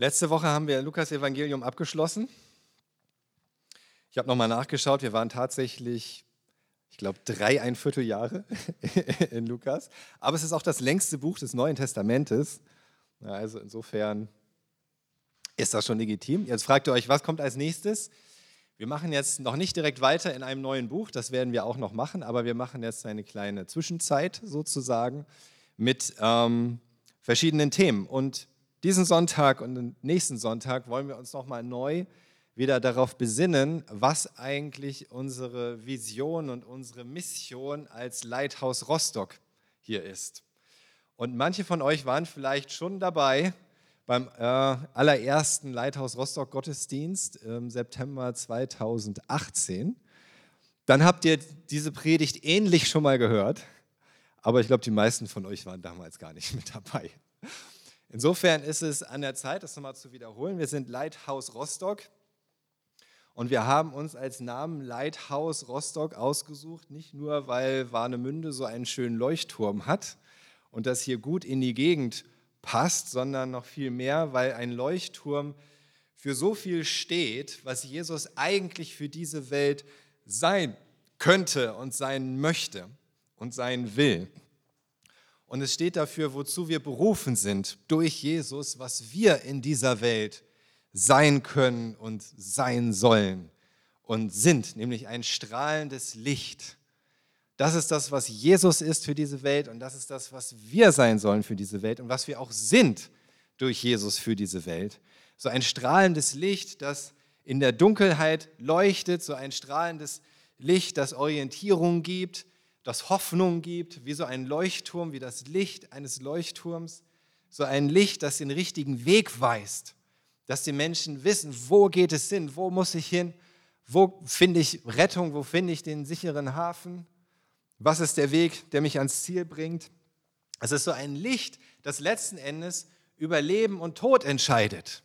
Letzte Woche haben wir Lukas Evangelium abgeschlossen. Ich habe nochmal nachgeschaut, wir waren tatsächlich, ich glaube, drei, ein Vierteljahre in Lukas. Aber es ist auch das längste Buch des Neuen Testamentes. Also insofern ist das schon legitim. Jetzt fragt ihr euch, was kommt als nächstes? Wir machen jetzt noch nicht direkt weiter in einem neuen Buch, das werden wir auch noch machen, aber wir machen jetzt eine kleine Zwischenzeit sozusagen mit ähm, verschiedenen Themen. Und diesen Sonntag und den nächsten Sonntag wollen wir uns nochmal neu wieder darauf besinnen, was eigentlich unsere Vision und unsere Mission als Leithaus Rostock hier ist. Und manche von euch waren vielleicht schon dabei beim äh, allerersten Leithaus Rostock Gottesdienst im September 2018. Dann habt ihr diese Predigt ähnlich schon mal gehört, aber ich glaube, die meisten von euch waren damals gar nicht mit dabei. Insofern ist es an der Zeit, das nochmal zu wiederholen. Wir sind Leithaus Rostock und wir haben uns als Namen Leithaus Rostock ausgesucht, nicht nur, weil Warnemünde so einen schönen Leuchtturm hat und das hier gut in die Gegend passt, sondern noch viel mehr, weil ein Leuchtturm für so viel steht, was Jesus eigentlich für diese Welt sein könnte und sein möchte und sein will. Und es steht dafür, wozu wir berufen sind durch Jesus, was wir in dieser Welt sein können und sein sollen und sind, nämlich ein strahlendes Licht. Das ist das, was Jesus ist für diese Welt und das ist das, was wir sein sollen für diese Welt und was wir auch sind durch Jesus für diese Welt. So ein strahlendes Licht, das in der Dunkelheit leuchtet, so ein strahlendes Licht, das Orientierung gibt, das Hoffnung gibt, wie so ein Leuchtturm, wie das Licht eines Leuchtturms, so ein Licht, das den richtigen Weg weist, dass die Menschen wissen, wo geht es hin, wo muss ich hin, wo finde ich Rettung, wo finde ich den sicheren Hafen, was ist der Weg, der mich ans Ziel bringt. Es ist so ein Licht, das letzten Endes über Leben und Tod entscheidet.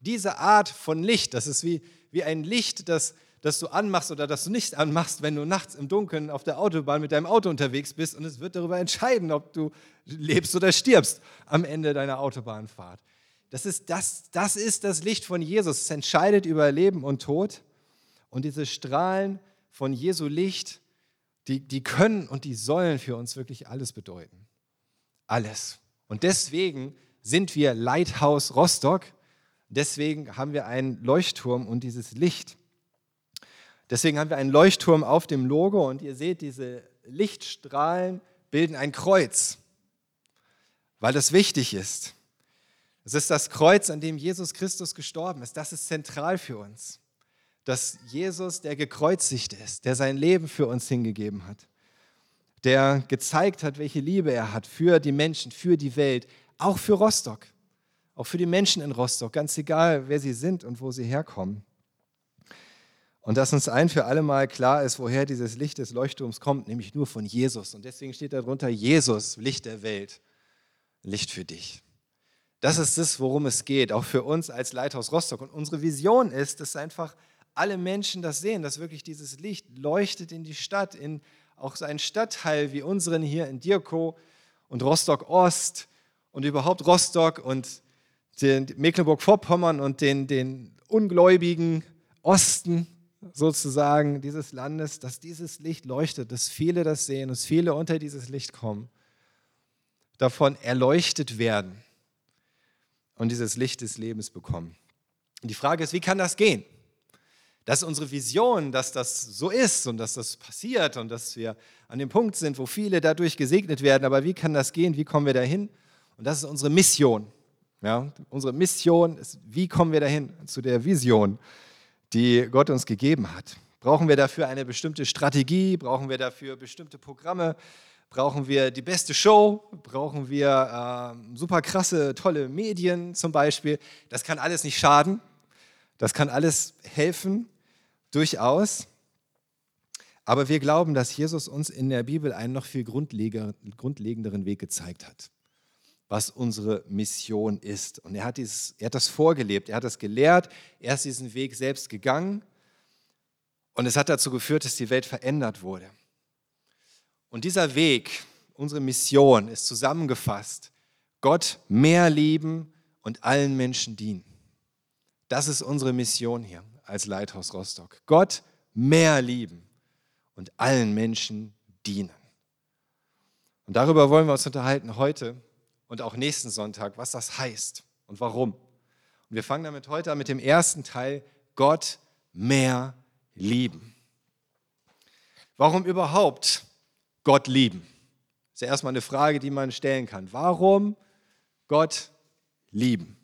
Diese Art von Licht, das ist wie, wie ein Licht, das das du anmachst oder das du nicht anmachst, wenn du nachts im Dunkeln auf der Autobahn mit deinem Auto unterwegs bist und es wird darüber entscheiden, ob du lebst oder stirbst am Ende deiner Autobahnfahrt. Das ist das, das ist das Licht von Jesus. Es entscheidet über Leben und Tod. Und diese Strahlen von Jesu Licht, die, die können und die sollen für uns wirklich alles bedeuten. Alles. Und deswegen sind wir Leithaus Rostock. Deswegen haben wir einen Leuchtturm und dieses Licht. Deswegen haben wir einen Leuchtturm auf dem Logo und ihr seht, diese Lichtstrahlen bilden ein Kreuz, weil das wichtig ist. Es ist das Kreuz, an dem Jesus Christus gestorben ist. Das ist zentral für uns. Dass Jesus, der gekreuzigt ist, der sein Leben für uns hingegeben hat, der gezeigt hat, welche Liebe er hat für die Menschen, für die Welt, auch für Rostock, auch für die Menschen in Rostock, ganz egal, wer sie sind und wo sie herkommen. Und dass uns ein für alle Mal klar ist, woher dieses Licht des Leuchtturms kommt, nämlich nur von Jesus. Und deswegen steht darunter Jesus, Licht der Welt, Licht für dich. Das ist es, worum es geht, auch für uns als Leithaus Rostock. Und unsere Vision ist, dass einfach alle Menschen das sehen, dass wirklich dieses Licht leuchtet in die Stadt, in auch so einen Stadtteil wie unseren hier in Dirko und Rostock Ost und überhaupt Rostock und Mecklenburg-Vorpommern und den, den ungläubigen Osten sozusagen dieses Landes, dass dieses Licht leuchtet, dass viele das sehen, dass viele unter dieses Licht kommen, davon erleuchtet werden und dieses Licht des Lebens bekommen. Und die Frage ist, wie kann das gehen? Das ist unsere Vision, dass das so ist und dass das passiert und dass wir an dem Punkt sind, wo viele dadurch gesegnet werden. Aber wie kann das gehen? Wie kommen wir dahin? Und das ist unsere Mission. Ja, unsere Mission ist, wie kommen wir dahin zu der Vision? Die Gott uns gegeben hat. Brauchen wir dafür eine bestimmte Strategie? Brauchen wir dafür bestimmte Programme? Brauchen wir die beste Show? Brauchen wir äh, super krasse, tolle Medien zum Beispiel? Das kann alles nicht schaden. Das kann alles helfen, durchaus. Aber wir glauben, dass Jesus uns in der Bibel einen noch viel grundlegenderen Weg gezeigt hat was unsere Mission ist. Und er hat, dieses, er hat das vorgelebt, er hat das gelehrt, er ist diesen Weg selbst gegangen und es hat dazu geführt, dass die Welt verändert wurde. Und dieser Weg, unsere Mission ist zusammengefasst, Gott mehr lieben und allen Menschen dienen. Das ist unsere Mission hier als Leithaus Rostock. Gott mehr lieben und allen Menschen dienen. Und darüber wollen wir uns unterhalten heute und auch nächsten Sonntag, was das heißt und warum. Und wir fangen damit heute an mit dem ersten Teil, Gott mehr lieben. Warum überhaupt Gott lieben? Das ist ja erstmal eine Frage, die man stellen kann. Warum Gott lieben?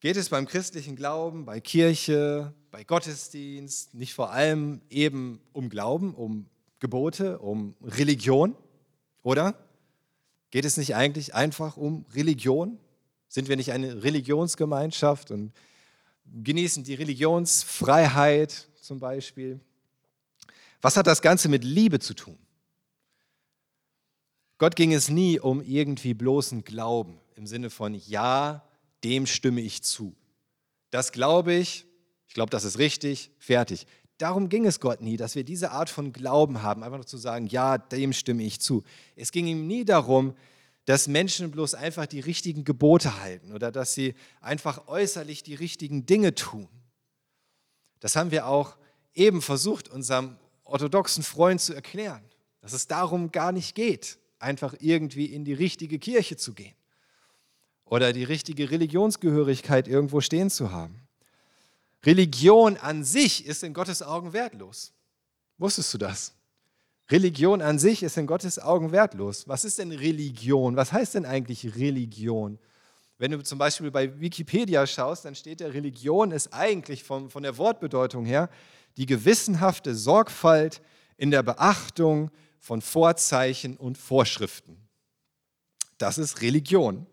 Geht es beim christlichen Glauben, bei Kirche, bei Gottesdienst nicht vor allem eben um Glauben, um Gebote, um Religion? Oder? Geht es nicht eigentlich einfach um Religion? Sind wir nicht eine Religionsgemeinschaft und genießen die Religionsfreiheit zum Beispiel? Was hat das Ganze mit Liebe zu tun? Gott ging es nie um irgendwie bloßen Glauben im Sinne von Ja, dem stimme ich zu. Das glaube ich, ich glaube, das ist richtig, fertig. Darum ging es Gott nie, dass wir diese Art von Glauben haben, einfach nur zu sagen, ja, dem stimme ich zu. Es ging ihm nie darum, dass Menschen bloß einfach die richtigen Gebote halten oder dass sie einfach äußerlich die richtigen Dinge tun. Das haben wir auch eben versucht, unserem orthodoxen Freund zu erklären, dass es darum gar nicht geht, einfach irgendwie in die richtige Kirche zu gehen oder die richtige Religionsgehörigkeit irgendwo stehen zu haben. Religion an sich ist in Gottes Augen wertlos. Wusstest du das? Religion an sich ist in Gottes Augen wertlos. Was ist denn Religion? Was heißt denn eigentlich Religion? Wenn du zum Beispiel bei Wikipedia schaust, dann steht der Religion ist eigentlich von, von der Wortbedeutung her die gewissenhafte Sorgfalt in der Beachtung von Vorzeichen und Vorschriften. Das ist Religion.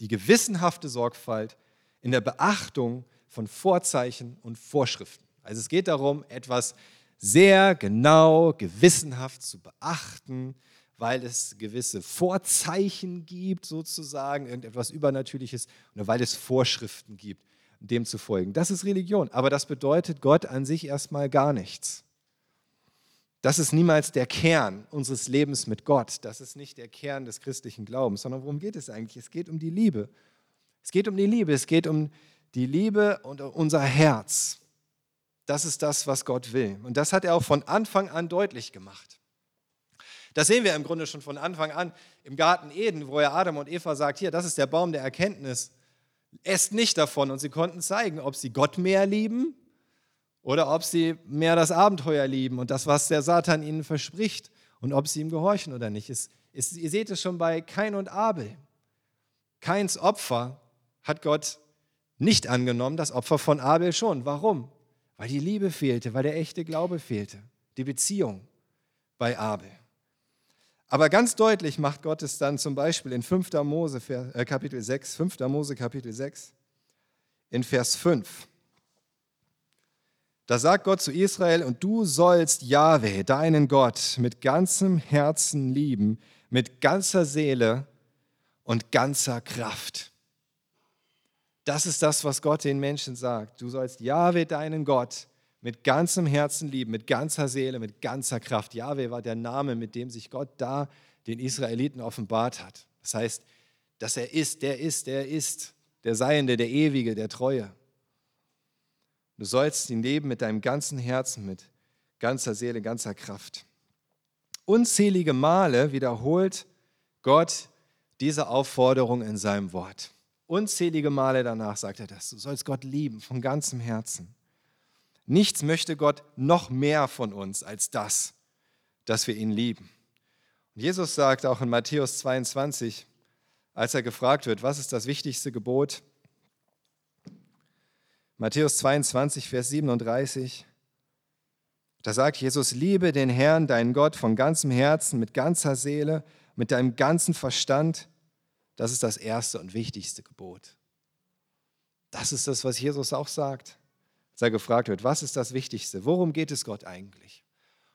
Die gewissenhafte Sorgfalt in der Beachtung von Vorzeichen und Vorschriften. Also es geht darum, etwas sehr genau, gewissenhaft zu beachten, weil es gewisse Vorzeichen gibt, sozusagen, irgendetwas Übernatürliches, oder weil es Vorschriften gibt, dem zu folgen. Das ist Religion, aber das bedeutet Gott an sich erstmal gar nichts. Das ist niemals der Kern unseres Lebens mit Gott. Das ist nicht der Kern des christlichen Glaubens, sondern worum geht es eigentlich? Es geht um die Liebe. Es geht um die Liebe. Es geht um die Liebe und unser Herz. Das ist das, was Gott will. Und das hat er auch von Anfang an deutlich gemacht. Das sehen wir im Grunde schon von Anfang an im Garten Eden, wo er Adam und Eva sagt, hier, das ist der Baum der Erkenntnis. Esst nicht davon. Und sie konnten zeigen, ob sie Gott mehr lieben oder ob sie mehr das Abenteuer lieben und das, was der Satan ihnen verspricht und ob sie ihm gehorchen oder nicht. Es, es, ihr seht es schon bei Kain und Abel. Kains Opfer hat Gott nicht angenommen, das Opfer von Abel schon. Warum? Weil die Liebe fehlte, weil der echte Glaube fehlte, die Beziehung bei Abel. Aber ganz deutlich macht Gott es dann zum Beispiel in 5. Mose äh, Kapitel 6, 5. Mose Kapitel 6, in Vers 5. Da sagt Gott zu Israel, und du sollst Jahwe, deinen Gott, mit ganzem Herzen lieben, mit ganzer Seele und ganzer Kraft. Das ist das, was Gott den Menschen sagt. Du sollst Jahwe, deinen Gott, mit ganzem Herzen lieben, mit ganzer Seele, mit ganzer Kraft. Jahwe war der Name, mit dem sich Gott da den Israeliten offenbart hat. Das heißt, dass er ist, der ist, der ist, der Seiende, der Ewige, der Treue. Du sollst ihn leben mit deinem ganzen Herzen, mit ganzer Seele, ganzer Kraft. Unzählige Male wiederholt Gott diese Aufforderung in seinem Wort. Unzählige Male danach sagt er das. Du sollst Gott lieben von ganzem Herzen. Nichts möchte Gott noch mehr von uns als das, dass wir ihn lieben. Und Jesus sagt auch in Matthäus 22, als er gefragt wird, was ist das wichtigste Gebot? Matthäus 22, Vers 37. Da sagt Jesus, liebe den Herrn, deinen Gott, von ganzem Herzen, mit ganzer Seele, mit deinem ganzen Verstand. Das ist das erste und wichtigste Gebot. Das ist das, was Jesus auch sagt, als er gefragt wird, was ist das Wichtigste? Worum geht es Gott eigentlich?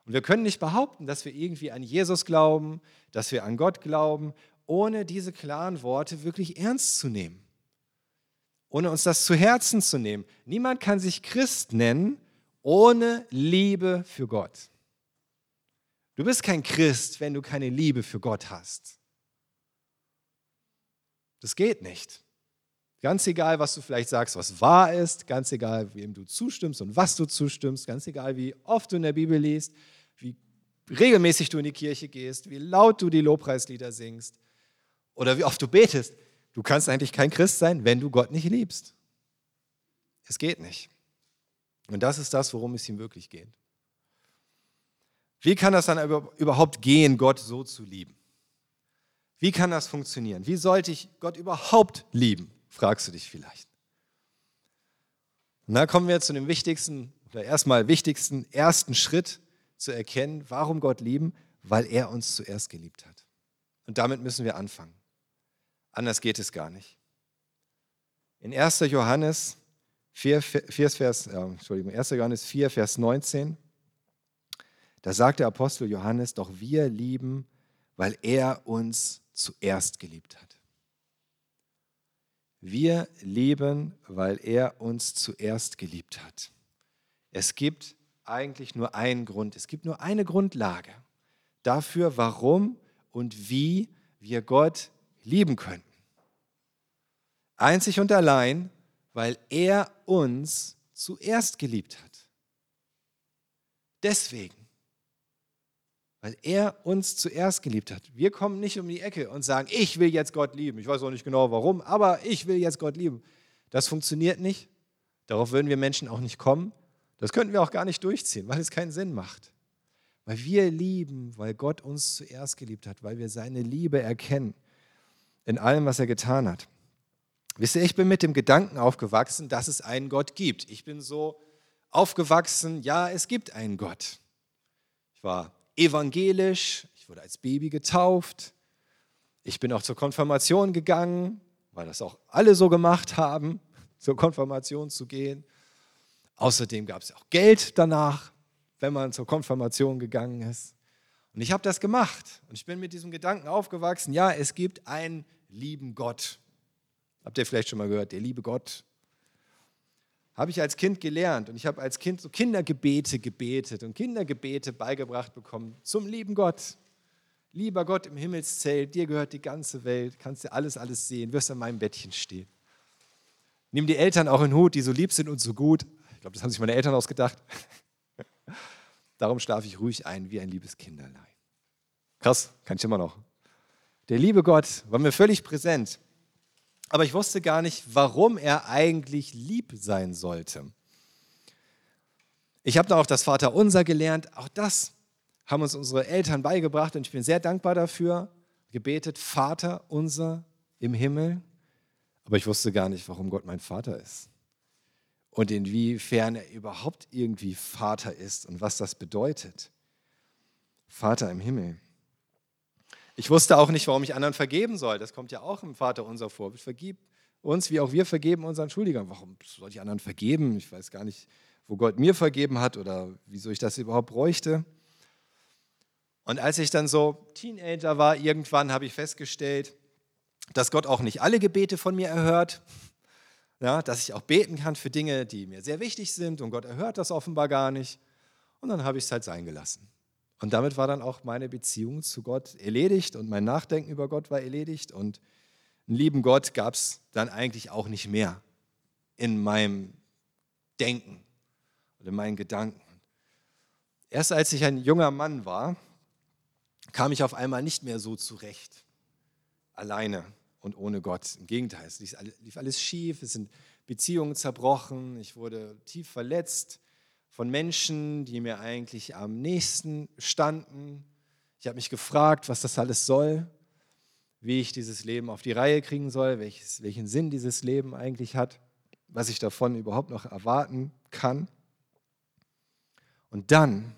Und wir können nicht behaupten, dass wir irgendwie an Jesus glauben, dass wir an Gott glauben, ohne diese klaren Worte wirklich ernst zu nehmen ohne uns das zu Herzen zu nehmen. Niemand kann sich Christ nennen ohne Liebe für Gott. Du bist kein Christ, wenn du keine Liebe für Gott hast. Das geht nicht. Ganz egal, was du vielleicht sagst, was wahr ist, ganz egal, wem du zustimmst und was du zustimmst, ganz egal, wie oft du in der Bibel liest, wie regelmäßig du in die Kirche gehst, wie laut du die Lobpreislieder singst oder wie oft du betest. Du kannst eigentlich kein Christ sein, wenn du Gott nicht liebst. Es geht nicht. Und das ist das, worum es ihm wirklich geht. Wie kann das dann überhaupt gehen, Gott so zu lieben? Wie kann das funktionieren? Wie sollte ich Gott überhaupt lieben? Fragst du dich vielleicht. Und dann kommen wir zu dem wichtigsten, oder erstmal wichtigsten ersten Schritt zu erkennen, warum Gott lieben, weil er uns zuerst geliebt hat. Und damit müssen wir anfangen. Anders geht es gar nicht. In 1. Johannes 4, 4 Vers, äh, Entschuldigung, 1. Johannes 4, Vers 19, da sagt der Apostel Johannes, doch wir lieben, weil er uns zuerst geliebt hat. Wir lieben, weil er uns zuerst geliebt hat. Es gibt eigentlich nur einen Grund, es gibt nur eine Grundlage dafür, warum und wie wir Gott lieben können. Einzig und allein, weil er uns zuerst geliebt hat. Deswegen, weil er uns zuerst geliebt hat. Wir kommen nicht um die Ecke und sagen, ich will jetzt Gott lieben. Ich weiß auch nicht genau warum, aber ich will jetzt Gott lieben. Das funktioniert nicht. Darauf würden wir Menschen auch nicht kommen. Das könnten wir auch gar nicht durchziehen, weil es keinen Sinn macht. Weil wir lieben, weil Gott uns zuerst geliebt hat, weil wir seine Liebe erkennen in allem, was er getan hat. Wisst ihr, ich bin mit dem Gedanken aufgewachsen, dass es einen Gott gibt. Ich bin so aufgewachsen, ja, es gibt einen Gott. Ich war evangelisch, ich wurde als Baby getauft. Ich bin auch zur Konfirmation gegangen, weil das auch alle so gemacht haben, zur Konfirmation zu gehen. Außerdem gab es auch Geld danach, wenn man zur Konfirmation gegangen ist. Und ich habe das gemacht. Und ich bin mit diesem Gedanken aufgewachsen, ja, es gibt einen lieben Gott. Habt ihr vielleicht schon mal gehört, der liebe Gott? Habe ich als Kind gelernt und ich habe als Kind so Kindergebete gebetet und Kindergebete beigebracht bekommen zum lieben Gott. Lieber Gott im Himmelszelt, dir gehört die ganze Welt, kannst du alles, alles sehen, wirst an meinem Bettchen stehen. Nimm die Eltern auch in Hut, die so lieb sind und so gut. Ich glaube, das haben sich meine Eltern ausgedacht. Darum schlafe ich ruhig ein wie ein liebes Kinderlein. Krass, kann ich immer noch. Der liebe Gott war mir völlig präsent aber ich wusste gar nicht, warum er eigentlich lieb sein sollte. Ich habe dann auch das Vaterunser gelernt. Auch das haben uns unsere Eltern beigebracht und ich bin sehr dankbar dafür. Gebetet, Vater unser im Himmel. Aber ich wusste gar nicht, warum Gott mein Vater ist. Und inwiefern er überhaupt irgendwie Vater ist und was das bedeutet. Vater im Himmel. Ich wusste auch nicht, warum ich anderen vergeben soll. Das kommt ja auch im Vater unser vor. Vergib uns, wie auch wir vergeben unseren Schuldigern. Warum soll ich anderen vergeben? Ich weiß gar nicht, wo Gott mir vergeben hat oder wieso ich das überhaupt bräuchte. Und als ich dann so Teenager war, irgendwann habe ich festgestellt, dass Gott auch nicht alle Gebete von mir erhört. Ja, dass ich auch beten kann für Dinge, die mir sehr wichtig sind und Gott erhört das offenbar gar nicht. Und dann habe ich es halt sein gelassen. Und damit war dann auch meine Beziehung zu Gott erledigt und mein Nachdenken über Gott war erledigt und einen lieben Gott gab es dann eigentlich auch nicht mehr in meinem Denken oder in meinen Gedanken. Erst als ich ein junger Mann war, kam ich auf einmal nicht mehr so zurecht, alleine und ohne Gott. Im Gegenteil, es lief alles schief, es sind Beziehungen zerbrochen, ich wurde tief verletzt, von Menschen, die mir eigentlich am nächsten standen. Ich habe mich gefragt, was das alles soll, wie ich dieses Leben auf die Reihe kriegen soll, welches, welchen Sinn dieses Leben eigentlich hat, was ich davon überhaupt noch erwarten kann. Und dann,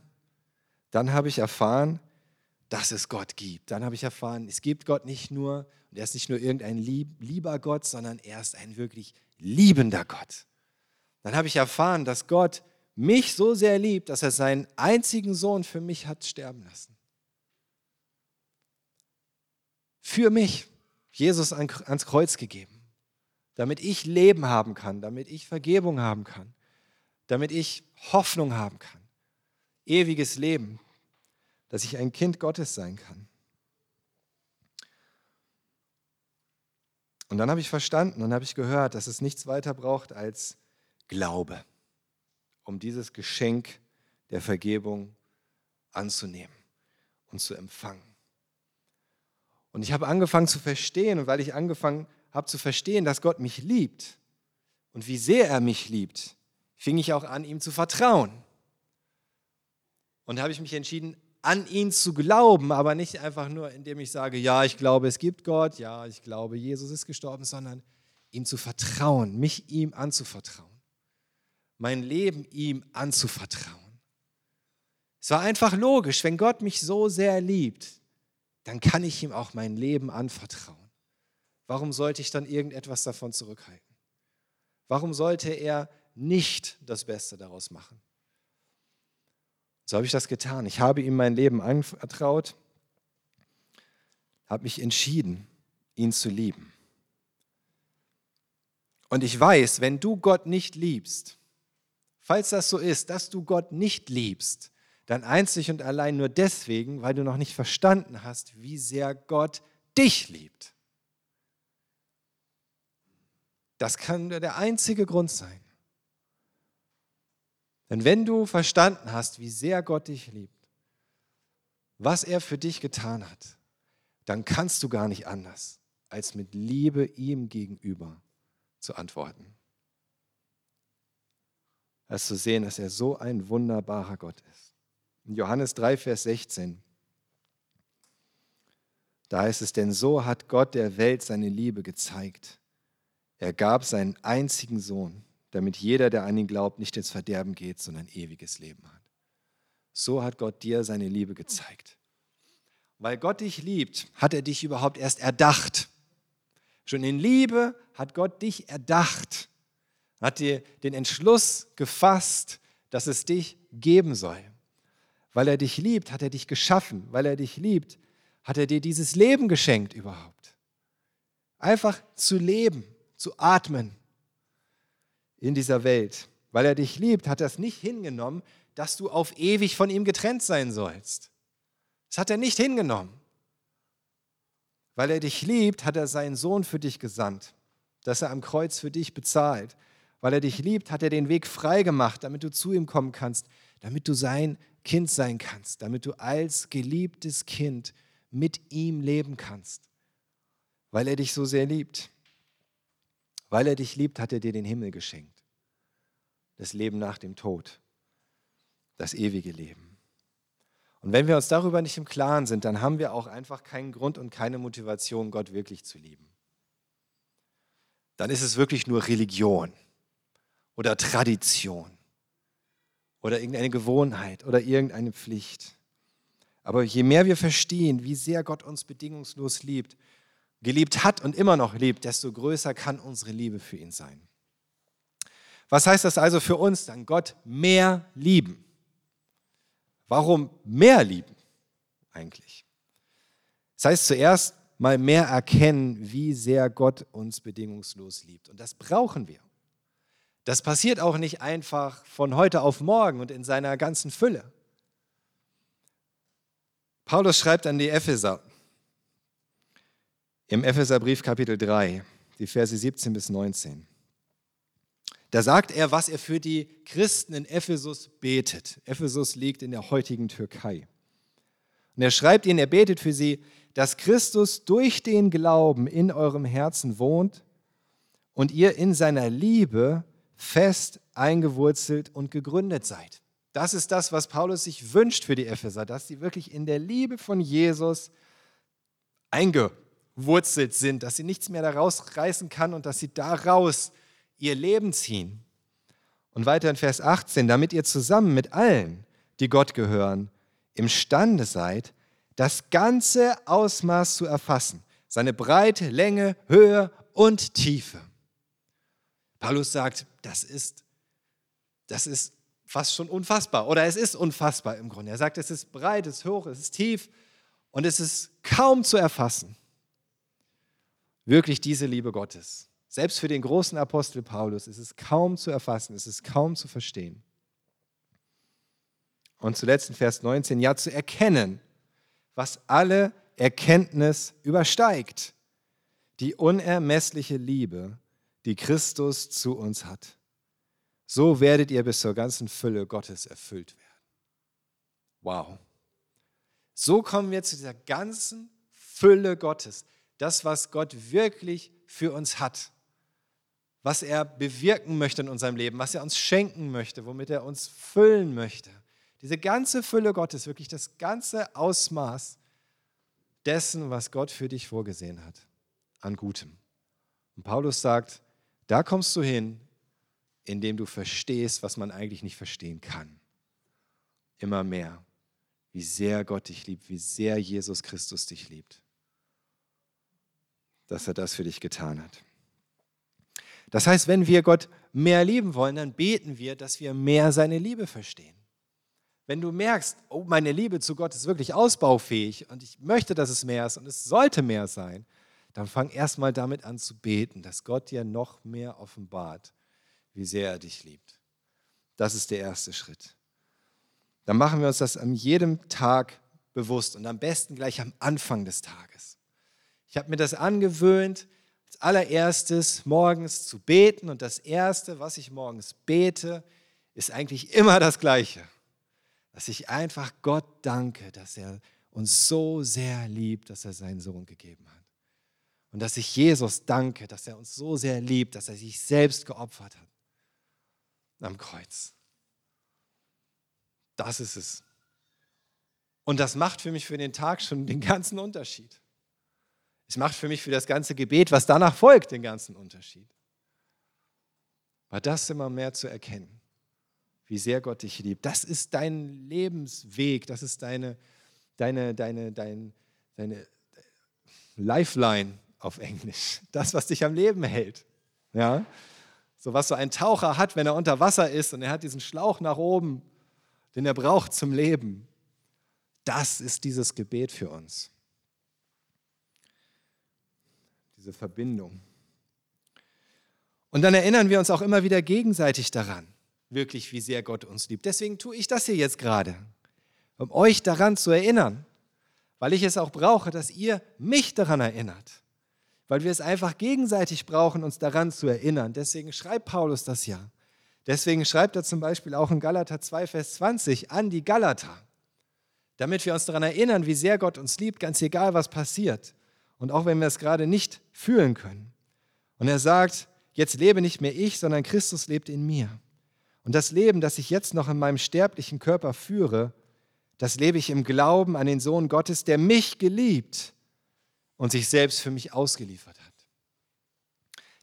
dann habe ich erfahren, dass es Gott gibt. Dann habe ich erfahren, es gibt Gott nicht nur, und er ist nicht nur irgendein lieber Gott, sondern er ist ein wirklich liebender Gott. Dann habe ich erfahren, dass Gott mich so sehr liebt, dass er seinen einzigen Sohn für mich hat sterben lassen. Für mich, Jesus ans Kreuz gegeben, damit ich Leben haben kann, damit ich Vergebung haben kann, damit ich Hoffnung haben kann, ewiges Leben, dass ich ein Kind Gottes sein kann. Und dann habe ich verstanden und habe ich gehört, dass es nichts weiter braucht als Glaube, um dieses Geschenk der Vergebung anzunehmen und zu empfangen. Und ich habe angefangen zu verstehen, und weil ich angefangen habe zu verstehen, dass Gott mich liebt und wie sehr er mich liebt, fing ich auch an, ihm zu vertrauen. Und habe ich mich entschieden, an ihn zu glauben, aber nicht einfach nur, indem ich sage, ja, ich glaube, es gibt Gott, ja, ich glaube, Jesus ist gestorben, sondern ihm zu vertrauen, mich ihm anzuvertrauen, mein Leben ihm anzuvertrauen. Es war einfach logisch, wenn Gott mich so sehr liebt, dann kann ich ihm auch mein Leben anvertrauen. Warum sollte ich dann irgendetwas davon zurückhalten? Warum sollte er nicht das Beste daraus machen? So habe ich das getan. Ich habe ihm mein Leben anvertraut, habe mich entschieden, ihn zu lieben. Und ich weiß, wenn du Gott nicht liebst, falls das so ist, dass du Gott nicht liebst, dann einzig und allein nur deswegen, weil du noch nicht verstanden hast, wie sehr Gott dich liebt. Das kann der einzige Grund sein. Denn wenn du verstanden hast, wie sehr Gott dich liebt, was er für dich getan hat, dann kannst du gar nicht anders, als mit Liebe ihm gegenüber zu antworten. Als zu sehen, dass er so ein wunderbarer Gott ist. In Johannes 3, Vers 16, da heißt es, denn so hat Gott der Welt seine Liebe gezeigt. Er gab seinen einzigen Sohn, damit jeder, der an ihn glaubt, nicht ins Verderben geht, sondern ewiges Leben hat. So hat Gott dir seine Liebe gezeigt. Weil Gott dich liebt, hat er dich überhaupt erst erdacht. Schon in Liebe hat Gott dich erdacht, hat dir den Entschluss gefasst, dass es dich geben soll. Weil er dich liebt, hat er dich geschaffen. Weil er dich liebt, hat er dir dieses Leben geschenkt überhaupt. Einfach zu leben, zu atmen, in dieser Welt. Weil er dich liebt, hat er es nicht hingenommen, dass du auf ewig von ihm getrennt sein sollst. Das hat er nicht hingenommen. Weil er dich liebt, hat er seinen Sohn für dich gesandt, dass er am Kreuz für dich bezahlt. Weil er dich liebt, hat er den Weg frei gemacht, damit du zu ihm kommen kannst, damit du sein Kind sein kannst, damit du als geliebtes Kind mit ihm leben kannst. Weil er dich so sehr liebt. Weil er dich liebt, hat er dir den Himmel geschenkt. Das Leben nach dem Tod. Das ewige Leben. Und wenn wir uns darüber nicht im Klaren sind, dann haben wir auch einfach keinen Grund und keine Motivation, Gott wirklich zu lieben. Dann ist es wirklich nur Religion oder Tradition oder irgendeine Gewohnheit oder irgendeine Pflicht. Aber je mehr wir verstehen, wie sehr Gott uns bedingungslos liebt geliebt hat und immer noch liebt, desto größer kann unsere Liebe für ihn sein. Was heißt das also für uns dann? Gott mehr lieben. Warum mehr lieben eigentlich? Das heißt zuerst mal mehr erkennen, wie sehr Gott uns bedingungslos liebt. Und das brauchen wir. Das passiert auch nicht einfach von heute auf morgen und in seiner ganzen Fülle. Paulus schreibt an die Epheser, im Epheserbrief Kapitel 3, die Verse 17 bis 19. Da sagt er, was er für die Christen in Ephesus betet. Ephesus liegt in der heutigen Türkei. Und er schreibt ihnen, er betet für sie, dass Christus durch den Glauben in eurem Herzen wohnt und ihr in seiner Liebe fest eingewurzelt und gegründet seid. Das ist das, was Paulus sich wünscht für die Epheser, dass sie wirklich in der Liebe von Jesus eingewurzelt wurzelt sind, dass sie nichts mehr daraus reißen kann und dass sie daraus ihr Leben ziehen. Und weiter in Vers 18, damit ihr zusammen mit allen, die Gott gehören, imstande seid, das ganze Ausmaß zu erfassen, seine Breite, Länge, Höhe und Tiefe. Paulus sagt, das ist, das ist fast schon unfassbar oder es ist unfassbar im Grunde. Er sagt, es ist breit, es ist hoch, es ist tief und es ist kaum zu erfassen wirklich diese Liebe Gottes. Selbst für den großen Apostel Paulus ist es kaum zu erfassen, ist es kaum zu verstehen. Und zuletzt in Vers 19, ja zu erkennen, was alle Erkenntnis übersteigt, die unermessliche Liebe, die Christus zu uns hat. So werdet ihr bis zur ganzen Fülle Gottes erfüllt werden. Wow. So kommen wir zu dieser ganzen Fülle Gottes. Das, was Gott wirklich für uns hat. Was er bewirken möchte in unserem Leben, was er uns schenken möchte, womit er uns füllen möchte. Diese ganze Fülle Gottes, wirklich das ganze Ausmaß dessen, was Gott für dich vorgesehen hat, an Gutem. Und Paulus sagt, da kommst du hin, indem du verstehst, was man eigentlich nicht verstehen kann. Immer mehr, wie sehr Gott dich liebt, wie sehr Jesus Christus dich liebt, dass er das für dich getan hat. Das heißt, wenn wir Gott mehr lieben wollen, dann beten wir, dass wir mehr seine Liebe verstehen. Wenn du merkst, oh, meine Liebe zu Gott ist wirklich ausbaufähig und ich möchte, dass es mehr ist und es sollte mehr sein, dann fang erstmal damit an zu beten, dass Gott dir noch mehr offenbart, wie sehr er dich liebt. Das ist der erste Schritt. Dann machen wir uns das an jedem Tag bewusst und am besten gleich am Anfang des Tages. Ich habe mir das angewöhnt, als allererstes morgens zu beten und das Erste, was ich morgens bete, ist eigentlich immer das Gleiche dass ich einfach Gott danke, dass er uns so sehr liebt, dass er seinen Sohn gegeben hat. Und dass ich Jesus danke, dass er uns so sehr liebt, dass er sich selbst geopfert hat am Kreuz. Das ist es. Und das macht für mich für den Tag schon den ganzen Unterschied. Es macht für mich für das ganze Gebet, was danach folgt, den ganzen Unterschied. War das immer mehr zu erkennen wie sehr Gott dich liebt. Das ist dein Lebensweg, das ist deine, deine, deine, deine, deine Lifeline auf Englisch. Das, was dich am Leben hält. Ja? So was so ein Taucher hat, wenn er unter Wasser ist und er hat diesen Schlauch nach oben, den er braucht zum Leben. Das ist dieses Gebet für uns. Diese Verbindung. Und dann erinnern wir uns auch immer wieder gegenseitig daran wirklich, wie sehr Gott uns liebt. Deswegen tue ich das hier jetzt gerade, um euch daran zu erinnern, weil ich es auch brauche, dass ihr mich daran erinnert, weil wir es einfach gegenseitig brauchen, uns daran zu erinnern. Deswegen schreibt Paulus das ja. Deswegen schreibt er zum Beispiel auch in Galater 2, Vers 20 an die Galater, damit wir uns daran erinnern, wie sehr Gott uns liebt, ganz egal, was passiert. Und auch wenn wir es gerade nicht fühlen können. Und er sagt, jetzt lebe nicht mehr ich, sondern Christus lebt in mir. Und das Leben, das ich jetzt noch in meinem sterblichen Körper führe, das lebe ich im Glauben an den Sohn Gottes, der mich geliebt und sich selbst für mich ausgeliefert hat.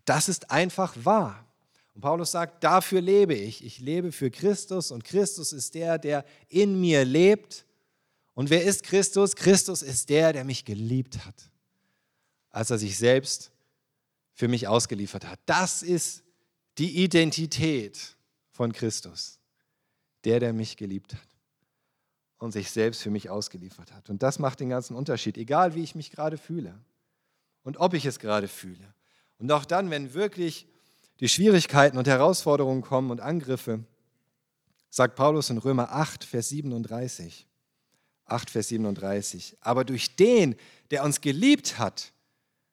Das ist einfach wahr. Und Paulus sagt, dafür lebe ich. Ich lebe für Christus und Christus ist der, der in mir lebt. Und wer ist Christus? Christus ist der, der mich geliebt hat, als er sich selbst für mich ausgeliefert hat. Das ist die Identität von Christus. Der, der mich geliebt hat und sich selbst für mich ausgeliefert hat. Und das macht den ganzen Unterschied, egal wie ich mich gerade fühle und ob ich es gerade fühle. Und auch dann, wenn wirklich die Schwierigkeiten und Herausforderungen kommen und Angriffe, sagt Paulus in Römer 8, Vers 37. 8, Vers 37. Aber durch den, der uns geliebt hat,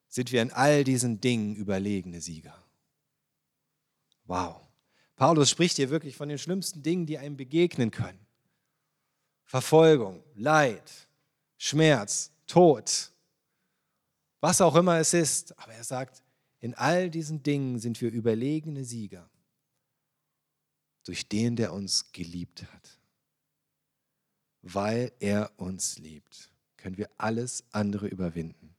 sind wir in all diesen Dingen überlegene Sieger. Wow. Paulus spricht hier wirklich von den schlimmsten Dingen, die einem begegnen können. Verfolgung, Leid, Schmerz, Tod, was auch immer es ist. Aber er sagt, in all diesen Dingen sind wir überlegene Sieger durch den, der uns geliebt hat. Weil er uns liebt, können wir alles andere überwinden.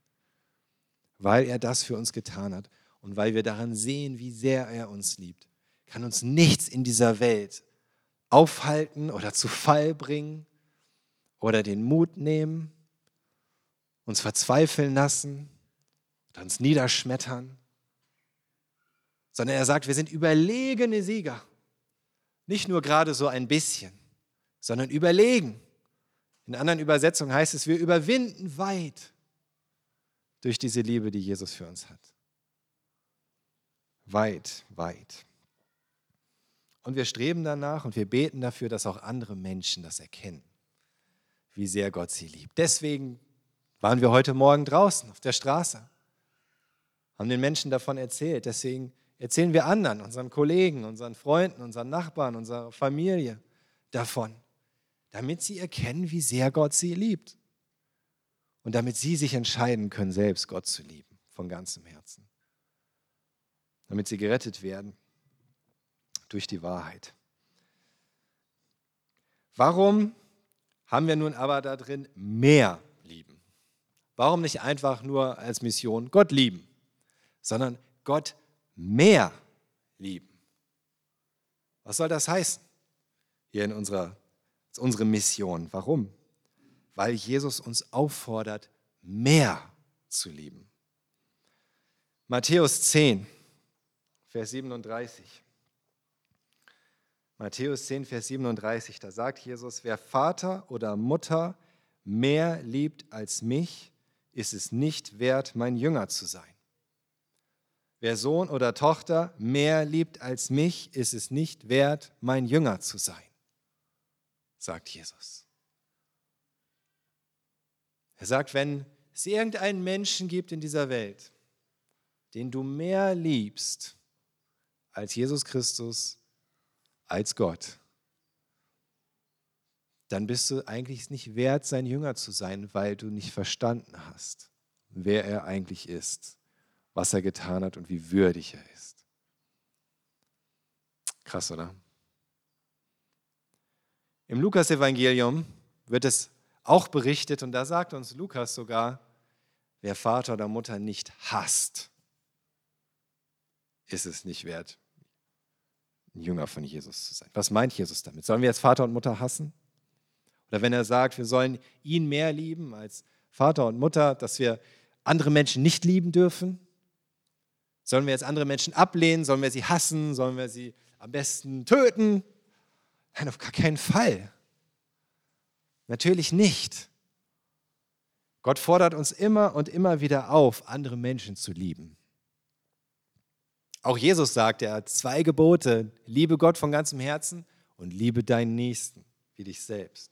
Weil er das für uns getan hat und weil wir daran sehen, wie sehr er uns liebt kann uns nichts in dieser Welt aufhalten oder zu Fall bringen oder den Mut nehmen, uns verzweifeln lassen oder uns niederschmettern, sondern er sagt, wir sind überlegene Sieger. Nicht nur gerade so ein bisschen, sondern überlegen. In anderen Übersetzungen heißt es, wir überwinden weit durch diese Liebe, die Jesus für uns hat. Weit, weit. Und wir streben danach und wir beten dafür, dass auch andere Menschen das erkennen, wie sehr Gott sie liebt. Deswegen waren wir heute Morgen draußen auf der Straße. haben den Menschen davon erzählt. Deswegen erzählen wir anderen, unseren Kollegen, unseren Freunden, unseren Nachbarn, unserer Familie davon, damit sie erkennen, wie sehr Gott sie liebt. Und damit sie sich entscheiden können, selbst Gott zu lieben, von ganzem Herzen. Damit sie gerettet werden durch die Wahrheit. Warum haben wir nun aber da drin mehr lieben? Warum nicht einfach nur als Mission Gott lieben, sondern Gott mehr lieben? Was soll das heißen hier in unserer unsere Mission? Warum? Weil Jesus uns auffordert, mehr zu lieben. Matthäus 10, Vers 37. Matthäus 10, Vers 37, da sagt Jesus, wer Vater oder Mutter mehr liebt als mich, ist es nicht wert, mein Jünger zu sein. Wer Sohn oder Tochter mehr liebt als mich, ist es nicht wert, mein Jünger zu sein, sagt Jesus. Er sagt, wenn es irgendeinen Menschen gibt in dieser Welt, den du mehr liebst als Jesus Christus, als Gott, dann bist du eigentlich nicht wert, sein Jünger zu sein, weil du nicht verstanden hast, wer er eigentlich ist, was er getan hat und wie würdig er ist. Krass, oder? Im Lukas-Evangelium wird es auch berichtet und da sagt uns Lukas sogar, wer Vater oder Mutter nicht hasst, ist es nicht wert, ein Jünger von Jesus zu sein. Was meint Jesus damit? Sollen wir jetzt Vater und Mutter hassen? Oder wenn er sagt, wir sollen ihn mehr lieben als Vater und Mutter, dass wir andere Menschen nicht lieben dürfen? Sollen wir jetzt andere Menschen ablehnen? Sollen wir sie hassen? Sollen wir sie am besten töten? Nein, auf gar keinen Fall. Natürlich nicht. Gott fordert uns immer und immer wieder auf, andere Menschen zu lieben. Auch Jesus sagt, er hat zwei Gebote. Liebe Gott von ganzem Herzen und liebe deinen Nächsten wie dich selbst.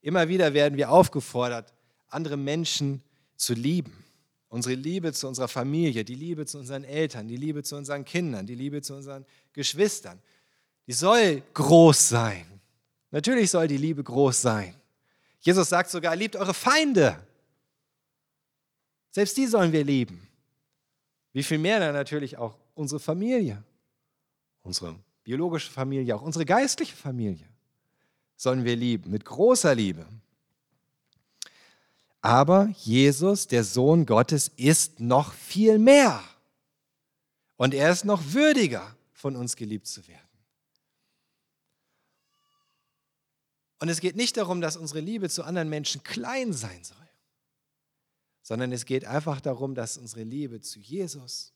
Immer wieder werden wir aufgefordert, andere Menschen zu lieben. Unsere Liebe zu unserer Familie, die Liebe zu unseren Eltern, die Liebe zu unseren Kindern, die Liebe zu unseren Geschwistern, die soll groß sein. Natürlich soll die Liebe groß sein. Jesus sagt sogar, liebt eure Feinde. Selbst die sollen wir lieben. Wie viel mehr dann natürlich auch unsere Familie, unsere biologische Familie, auch unsere geistliche Familie sollen wir lieben, mit großer Liebe. Aber Jesus, der Sohn Gottes, ist noch viel mehr. Und er ist noch würdiger, von uns geliebt zu werden. Und es geht nicht darum, dass unsere Liebe zu anderen Menschen klein sein soll, sondern es geht einfach darum, dass unsere Liebe zu Jesus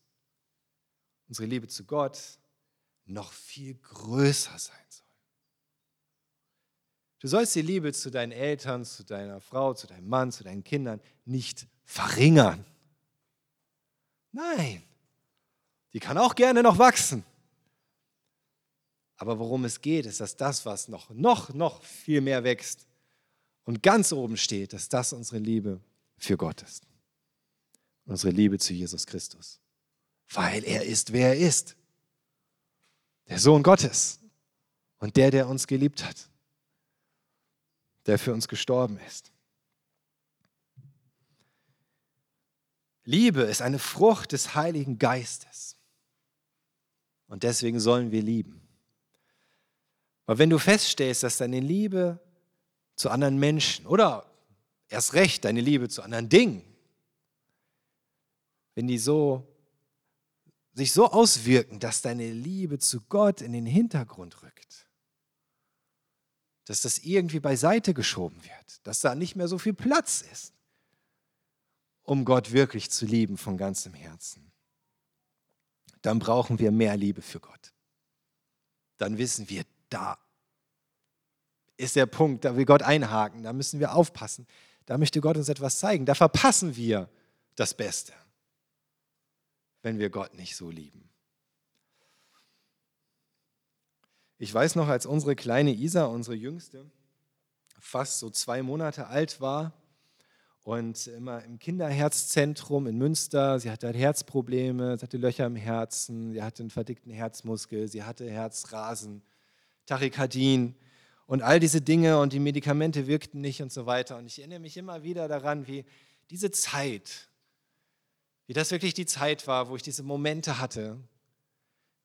unsere Liebe zu Gott noch viel größer sein soll. Du sollst die Liebe zu deinen Eltern, zu deiner Frau, zu deinem Mann, zu deinen Kindern nicht verringern. Nein, die kann auch gerne noch wachsen. Aber worum es geht, ist, dass das, was noch, noch, noch viel mehr wächst und ganz oben steht, dass das unsere Liebe für Gott ist. Unsere Liebe zu Jesus Christus weil er ist, wer er ist. Der Sohn Gottes und der, der uns geliebt hat, der für uns gestorben ist. Liebe ist eine Frucht des Heiligen Geistes. Und deswegen sollen wir lieben. Aber wenn du feststellst, dass deine Liebe zu anderen Menschen oder erst recht deine Liebe zu anderen Dingen, wenn die so sich so auswirken, dass deine Liebe zu Gott in den Hintergrund rückt. Dass das irgendwie beiseite geschoben wird, dass da nicht mehr so viel Platz ist, um Gott wirklich zu lieben von ganzem Herzen. Dann brauchen wir mehr Liebe für Gott. Dann wissen wir, da ist der Punkt, da will Gott einhaken, da müssen wir aufpassen. Da möchte Gott uns etwas zeigen. Da verpassen wir das Beste wenn wir Gott nicht so lieben. Ich weiß noch, als unsere kleine Isa, unsere jüngste, fast so zwei Monate alt war und immer im Kinderherzzentrum in Münster. Sie hatte halt Herzprobleme, sie hatte Löcher im Herzen, sie hatte einen verdickten Herzmuskel, sie hatte Herzrasen, Tachykardien und all diese Dinge und die Medikamente wirkten nicht und so weiter. Und ich erinnere mich immer wieder daran, wie diese Zeit, wie das wirklich die Zeit war, wo ich diese Momente hatte,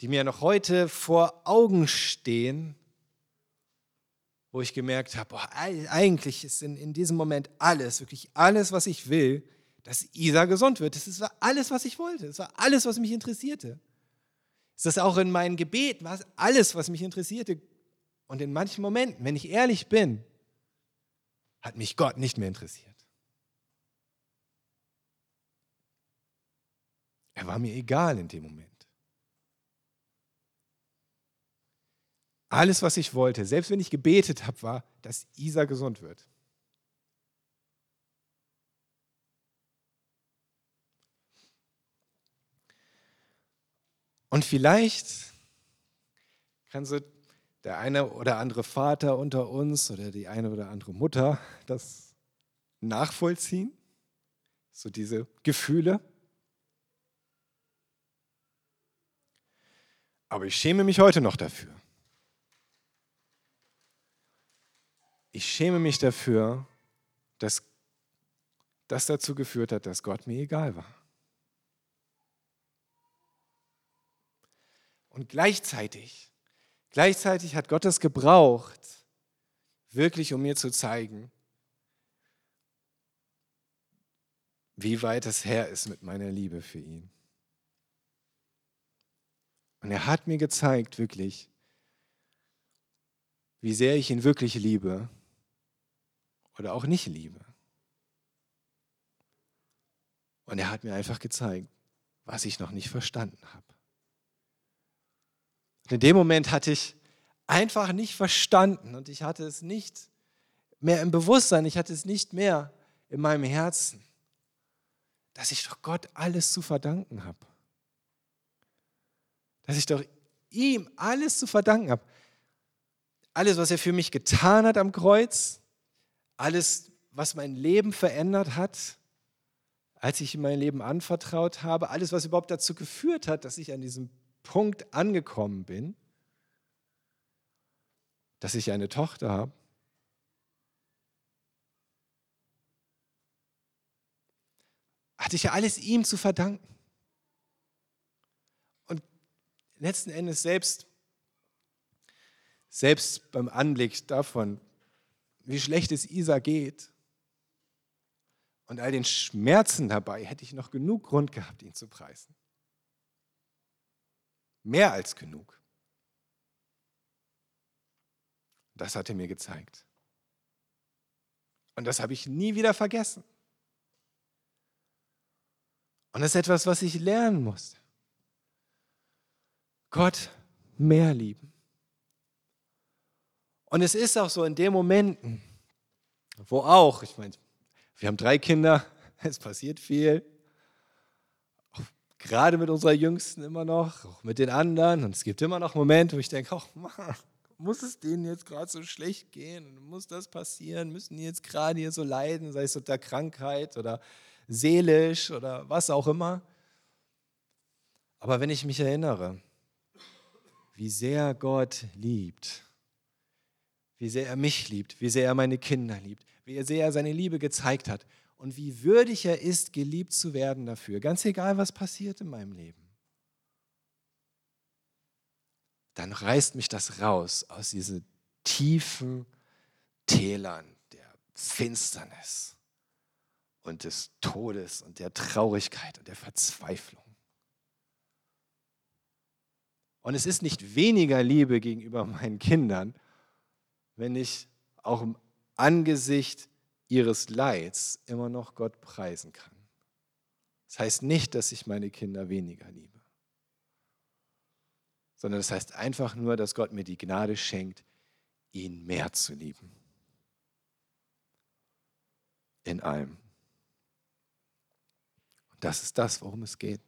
die mir noch heute vor Augen stehen, wo ich gemerkt habe, boah, eigentlich ist in, in diesem Moment alles, wirklich alles, was ich will, dass Isa gesund wird. Das war alles, was ich wollte. Das war alles, was mich interessierte. Das ist auch in meinen Gebeten, war alles, was mich interessierte. Und in manchen Momenten, wenn ich ehrlich bin, hat mich Gott nicht mehr interessiert. Er war mir egal in dem Moment. Alles, was ich wollte, selbst wenn ich gebetet habe, war, dass Isa gesund wird. Und vielleicht kann so der eine oder andere Vater unter uns oder die eine oder andere Mutter das nachvollziehen, so diese Gefühle. Aber ich schäme mich heute noch dafür. ich schäme mich dafür, dass das dazu geführt hat, dass Gott mir egal war. Und gleichzeitig, gleichzeitig hat Gott es gebraucht, wirklich um mir zu zeigen, wie weit es her ist mit meiner Liebe für ihn. Und er hat mir gezeigt, wirklich, wie sehr ich ihn wirklich liebe oder auch nicht liebe. Und er hat mir einfach gezeigt, was ich noch nicht verstanden habe. in dem Moment hatte ich einfach nicht verstanden und ich hatte es nicht mehr im Bewusstsein, ich hatte es nicht mehr in meinem Herzen, dass ich doch Gott alles zu verdanken habe. Dass ich doch ihm alles zu verdanken habe. Alles, was er für mich getan hat am Kreuz, alles, was mein Leben verändert hat, als ich ihm mein Leben anvertraut habe, alles, was überhaupt dazu geführt hat, dass ich an diesem Punkt angekommen bin, dass ich eine Tochter habe. Hatte ich ja alles ihm zu verdanken. Und letzten Endes selbst, selbst beim Anblick davon, wie schlecht es Isa geht und all den Schmerzen dabei, hätte ich noch genug Grund gehabt, ihn zu preisen. Mehr als genug. Das hat er mir gezeigt. Und das habe ich nie wieder vergessen. Und das ist etwas, was ich lernen musste. Gott mehr lieben. Und es ist auch so in den Momenten, wo auch, ich meine, wir haben drei Kinder, es passiert viel, gerade mit unserer Jüngsten immer noch, auch mit den anderen. Und es gibt immer noch Momente, wo ich denke, oh Mann, muss es denen jetzt gerade so schlecht gehen? Muss das passieren? Müssen die jetzt gerade hier so leiden, sei es unter Krankheit oder seelisch oder was auch immer? Aber wenn ich mich erinnere, wie sehr Gott liebt, wie sehr er mich liebt, wie sehr er meine Kinder liebt, wie sehr er seine Liebe gezeigt hat und wie würdig er ist, geliebt zu werden dafür, ganz egal, was passiert in meinem Leben. Dann reißt mich das raus aus diesen tiefen Tälern der Finsternis und des Todes und der Traurigkeit und der Verzweiflung. Und es ist nicht weniger Liebe gegenüber meinen Kindern, wenn ich auch im Angesicht ihres Leids immer noch Gott preisen kann. Das heißt nicht, dass ich meine Kinder weniger liebe, sondern das heißt einfach nur, dass Gott mir die Gnade schenkt, ihn mehr zu lieben. In allem. Und das ist das, worum es geht.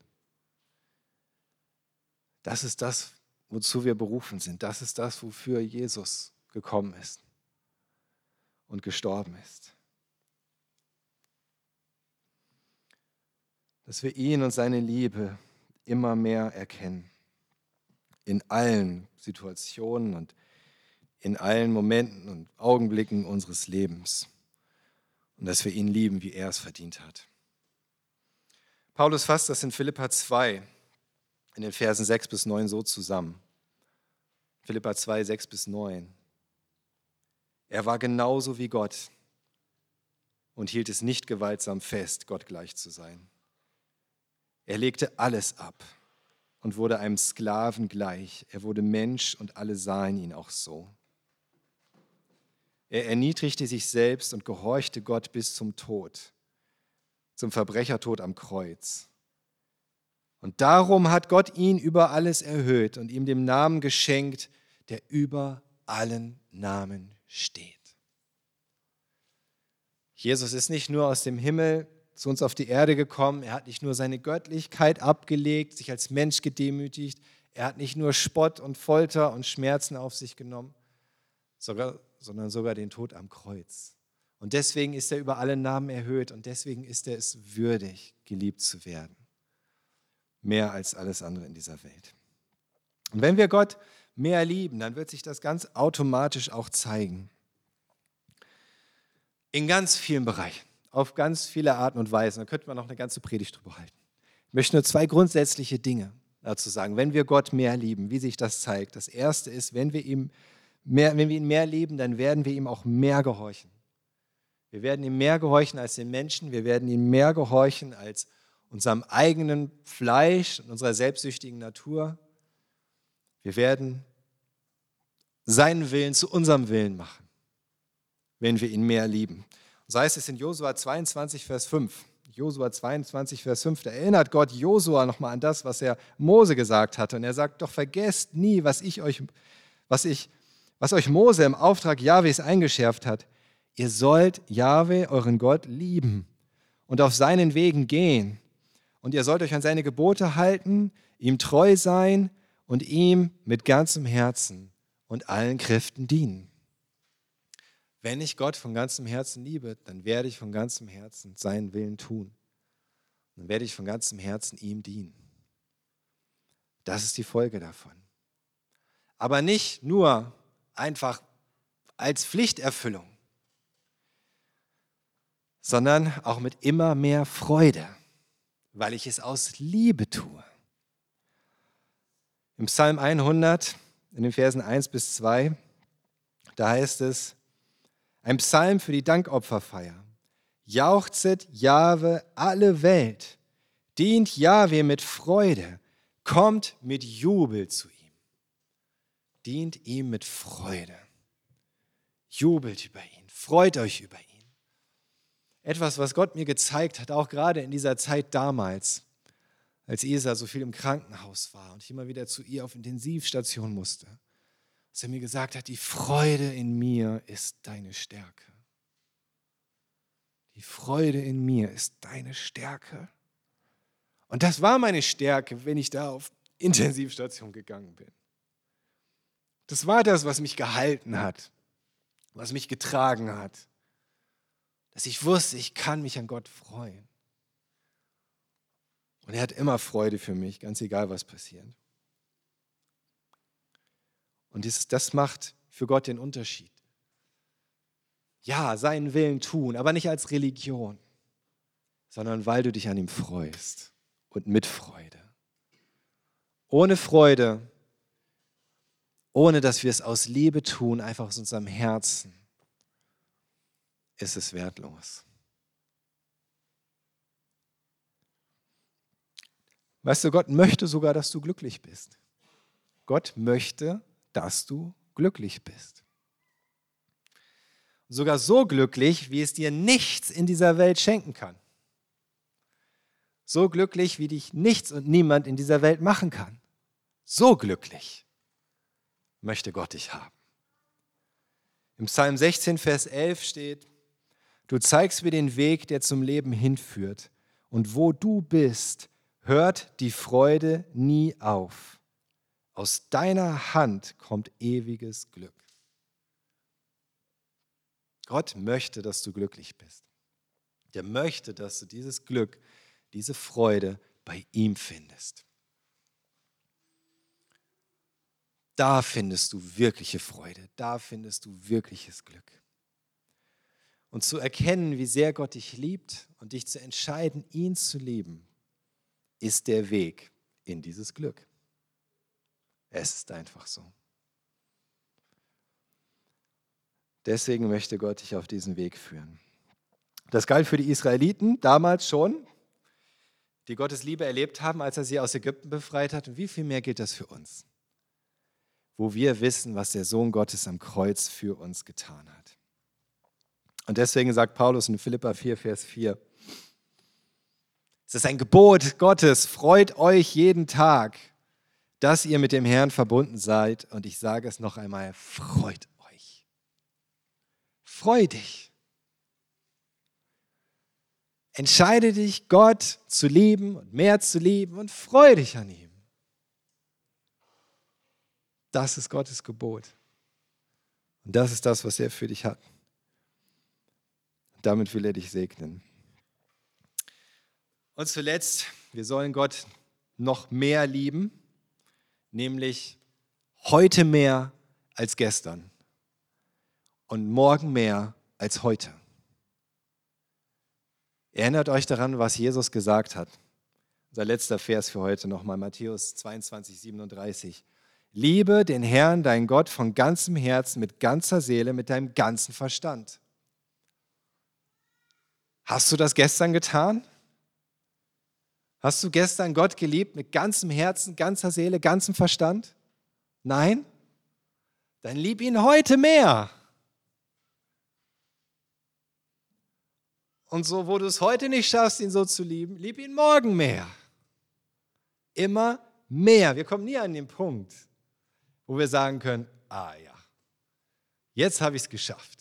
Das ist das, wozu wir berufen sind. Das ist das, wofür Jesus gekommen ist und gestorben ist. dass wir ihn und seine Liebe immer mehr erkennen. In allen Situationen und in allen Momenten und Augenblicken unseres Lebens. Und dass wir ihn lieben, wie er es verdient hat. Paulus fasst das in Philippa 2 in den Versen 6 bis 9 so zusammen. Philippa 2, 6 bis 9. Er war genauso wie Gott und hielt es nicht gewaltsam fest, Gott gleich zu sein. Er legte alles ab und wurde einem Sklaven gleich. Er wurde Mensch und alle sahen ihn auch so. Er erniedrigte sich selbst und gehorchte Gott bis zum Tod, zum Verbrechertod am Kreuz. Und darum hat Gott ihn über alles erhöht und ihm den Namen geschenkt, der über allen Namen steht. Jesus ist nicht nur aus dem Himmel zu uns auf die Erde gekommen, er hat nicht nur seine Göttlichkeit abgelegt, sich als Mensch gedemütigt, er hat nicht nur Spott und Folter und Schmerzen auf sich genommen, sogar, sondern sogar den Tod am Kreuz. Und deswegen ist er über alle Namen erhöht und deswegen ist er es würdig, geliebt zu werden. Mehr als alles andere in dieser Welt. Und wenn wir Gott mehr lieben, dann wird sich das ganz automatisch auch zeigen. In ganz vielen Bereichen, auf ganz viele Arten und Weisen. Da könnte man noch eine ganze Predigt drüber halten. Ich möchte nur zwei grundsätzliche Dinge dazu sagen. Wenn wir Gott mehr lieben, wie sich das zeigt. Das erste ist, wenn wir, ihm mehr, wenn wir ihn mehr lieben, dann werden wir ihm auch mehr gehorchen. Wir werden ihm mehr gehorchen als den Menschen. Wir werden ihm mehr gehorchen als unserem eigenen Fleisch und unserer selbstsüchtigen Natur. Wir werden seinen Willen zu unserem Willen machen, wenn wir ihn mehr lieben. So heißt es in Josua 22, Vers 5. Josua 22, Vers 5, da erinnert Gott Josua nochmal an das, was er Mose gesagt hatte. Und er sagt, doch vergesst nie, was ich euch, was ich, was euch Mose im Auftrag Jahwes eingeschärft hat. Ihr sollt Jahwe, euren Gott, lieben und auf seinen Wegen gehen. Und ihr sollt euch an seine Gebote halten, ihm treu sein und ihm mit ganzem Herzen und allen Kräften dienen. Wenn ich Gott von ganzem Herzen liebe, dann werde ich von ganzem Herzen seinen Willen tun. Dann werde ich von ganzem Herzen ihm dienen. Das ist die Folge davon. Aber nicht nur einfach als Pflichterfüllung, sondern auch mit immer mehr Freude, weil ich es aus Liebe tue. Im Psalm 100, in den Versen 1 bis 2, da heißt es, ein Psalm für die Dankopferfeier. Jauchzet Jahwe alle Welt, dient Jahwe mit Freude, kommt mit Jubel zu ihm. Dient ihm mit Freude. Jubelt über ihn, freut euch über ihn. Etwas, was Gott mir gezeigt hat, auch gerade in dieser Zeit damals, als Isa so viel im Krankenhaus war und ich immer wieder zu ihr auf Intensivstation musste, dass er mir gesagt hat, die Freude in mir ist deine Stärke. Die Freude in mir ist deine Stärke. Und das war meine Stärke, wenn ich da auf Intensivstation gegangen bin. Das war das, was mich gehalten hat, was mich getragen hat, dass ich wusste, ich kann mich an Gott freuen. Und er hat immer Freude für mich, ganz egal, was passiert. Und das, das macht für Gott den Unterschied. Ja, seinen Willen tun, aber nicht als Religion, sondern weil du dich an ihm freust und mit Freude. Ohne Freude, ohne dass wir es aus Liebe tun, einfach aus unserem Herzen, ist es wertlos. Weißt du, Gott möchte sogar, dass du glücklich bist. Gott möchte, dass du glücklich bist. Sogar so glücklich, wie es dir nichts in dieser Welt schenken kann. So glücklich, wie dich nichts und niemand in dieser Welt machen kann. So glücklich möchte Gott dich haben. Im Psalm 16, Vers 11 steht, du zeigst mir den Weg, der zum Leben hinführt. Und wo du bist, hört die Freude nie auf. Aus deiner Hand kommt ewiges Glück. Gott möchte, dass du glücklich bist. Der möchte, dass du dieses Glück, diese Freude bei ihm findest. Da findest du wirkliche Freude, da findest du wirkliches Glück. Und zu erkennen, wie sehr Gott dich liebt und dich zu entscheiden, ihn zu lieben, ist der Weg in dieses Glück. Es ist einfach so. Deswegen möchte Gott dich auf diesen Weg führen. Das galt für die Israeliten damals schon, die Gottes Liebe erlebt haben, als er sie aus Ägypten befreit hat. Und wie viel mehr gilt das für uns? Wo wir wissen, was der Sohn Gottes am Kreuz für uns getan hat. Und deswegen sagt Paulus in Philippa 4, Vers 4, es ist ein Gebot Gottes, freut euch jeden Tag, dass ihr mit dem Herrn verbunden seid. Und ich sage es noch einmal, freut euch. Freu dich. Entscheide dich, Gott zu lieben und mehr zu lieben und freu dich an ihm. Das ist Gottes Gebot. Und das ist das, was er für dich hat. Damit will er dich segnen. Und zuletzt, wir sollen Gott noch mehr lieben, nämlich heute mehr als gestern und morgen mehr als heute. Erinnert euch daran, was Jesus gesagt hat. Unser letzter Vers für heute nochmal, Matthäus 22, 37. Liebe den Herrn, dein Gott, von ganzem Herzen, mit ganzer Seele, mit deinem ganzen Verstand. Hast du das gestern getan? Hast du gestern Gott geliebt mit ganzem Herzen, ganzer Seele, ganzem Verstand? Nein? Dann lieb ihn heute mehr. Und so, wo du es heute nicht schaffst, ihn so zu lieben, lieb ihn morgen mehr. Immer mehr. Wir kommen nie an den Punkt, wo wir sagen können, ah ja, jetzt habe ich es geschafft.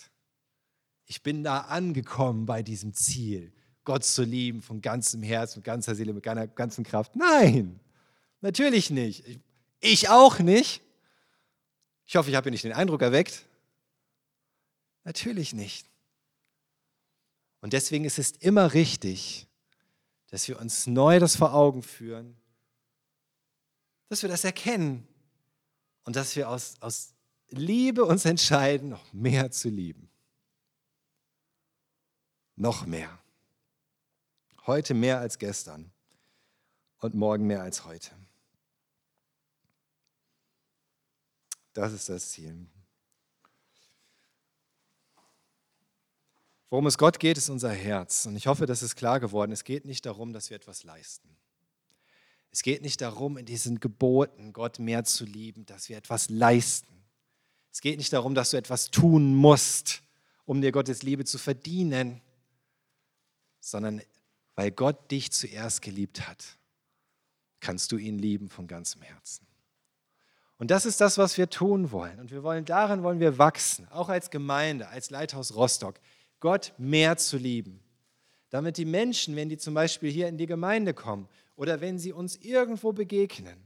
Ich bin da angekommen bei diesem Ziel, Gott zu lieben von ganzem Herz, mit ganzer Seele, mit ganzer ganzen Kraft. Nein, natürlich nicht. Ich, ich auch nicht. Ich hoffe, ich habe hier nicht den Eindruck erweckt. Natürlich nicht. Und deswegen ist es immer richtig, dass wir uns neu das vor Augen führen, dass wir das erkennen und dass wir aus, aus Liebe uns entscheiden, noch mehr zu lieben. Noch mehr. Heute mehr als gestern und morgen mehr als heute. Das ist das Ziel. Worum es Gott geht, ist unser Herz. Und ich hoffe, das ist klar geworden. Es geht nicht darum, dass wir etwas leisten. Es geht nicht darum, in diesen Geboten Gott mehr zu lieben, dass wir etwas leisten. Es geht nicht darum, dass du etwas tun musst, um dir Gottes Liebe zu verdienen, sondern weil Gott dich zuerst geliebt hat, kannst du ihn lieben von ganzem Herzen. Und das ist das, was wir tun wollen. Und wir wollen darin wollen wir wachsen, auch als Gemeinde, als Leithaus Rostock. Gott mehr zu lieben. Damit die Menschen, wenn die zum Beispiel hier in die Gemeinde kommen oder wenn sie uns irgendwo begegnen,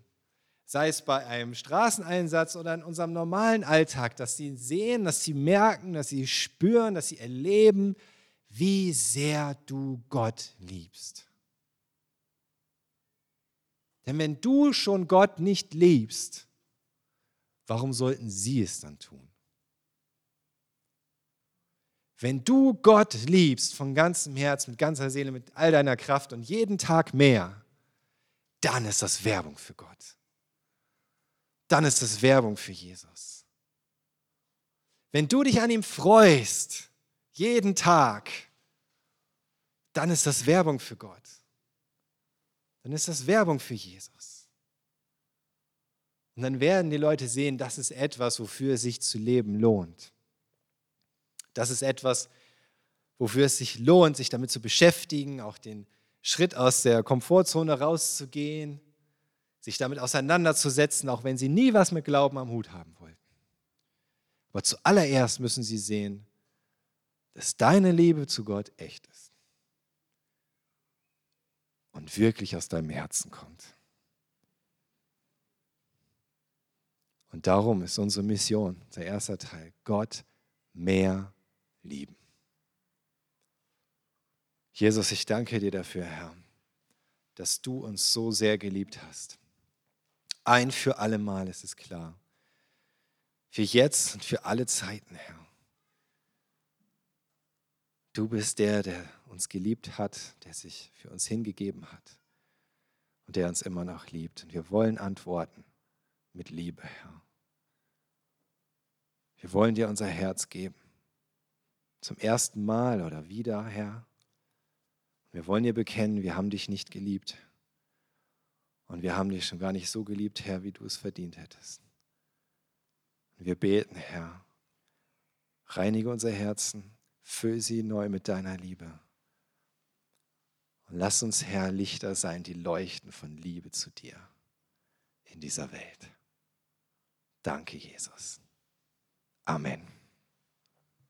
sei es bei einem Straßeneinsatz oder in unserem normalen Alltag, dass sie sehen, dass sie merken, dass sie spüren, dass sie erleben, wie sehr du Gott liebst. Denn wenn du schon Gott nicht liebst, warum sollten sie es dann tun? Wenn du Gott liebst von ganzem Herz, mit ganzer Seele, mit all deiner Kraft und jeden Tag mehr, dann ist das Werbung für Gott. Dann ist das Werbung für Jesus. Wenn du dich an ihm freust, jeden Tag, dann ist das Werbung für Gott. Dann ist das Werbung für Jesus. Und dann werden die Leute sehen, das ist etwas, wofür es sich zu leben lohnt. Das ist etwas, wofür es sich lohnt, sich damit zu beschäftigen, auch den Schritt aus der Komfortzone rauszugehen, sich damit auseinanderzusetzen, auch wenn sie nie was mit Glauben am Hut haben wollten. Aber zuallererst müssen sie sehen, dass deine Liebe zu Gott echt ist und wirklich aus deinem Herzen kommt. Und darum ist unsere Mission, der erste Teil, Gott mehr lieben. Jesus, ich danke dir dafür, Herr, dass du uns so sehr geliebt hast. Ein für alle Mal ist es klar. Für jetzt und für alle Zeiten, Herr. Du bist der, der uns geliebt hat, der sich für uns hingegeben hat und der uns immer noch liebt. Und wir wollen antworten mit Liebe, Herr. Wir wollen dir unser Herz geben. Zum ersten Mal oder wieder, Herr. Wir wollen dir bekennen, wir haben dich nicht geliebt. Und wir haben dich schon gar nicht so geliebt, Herr, wie du es verdient hättest. Und wir beten, Herr, reinige unser Herzen, füll sie neu mit deiner Liebe. Und lass uns, Herr, Lichter sein, die leuchten von Liebe zu dir in dieser Welt. Danke, Jesus. Amen.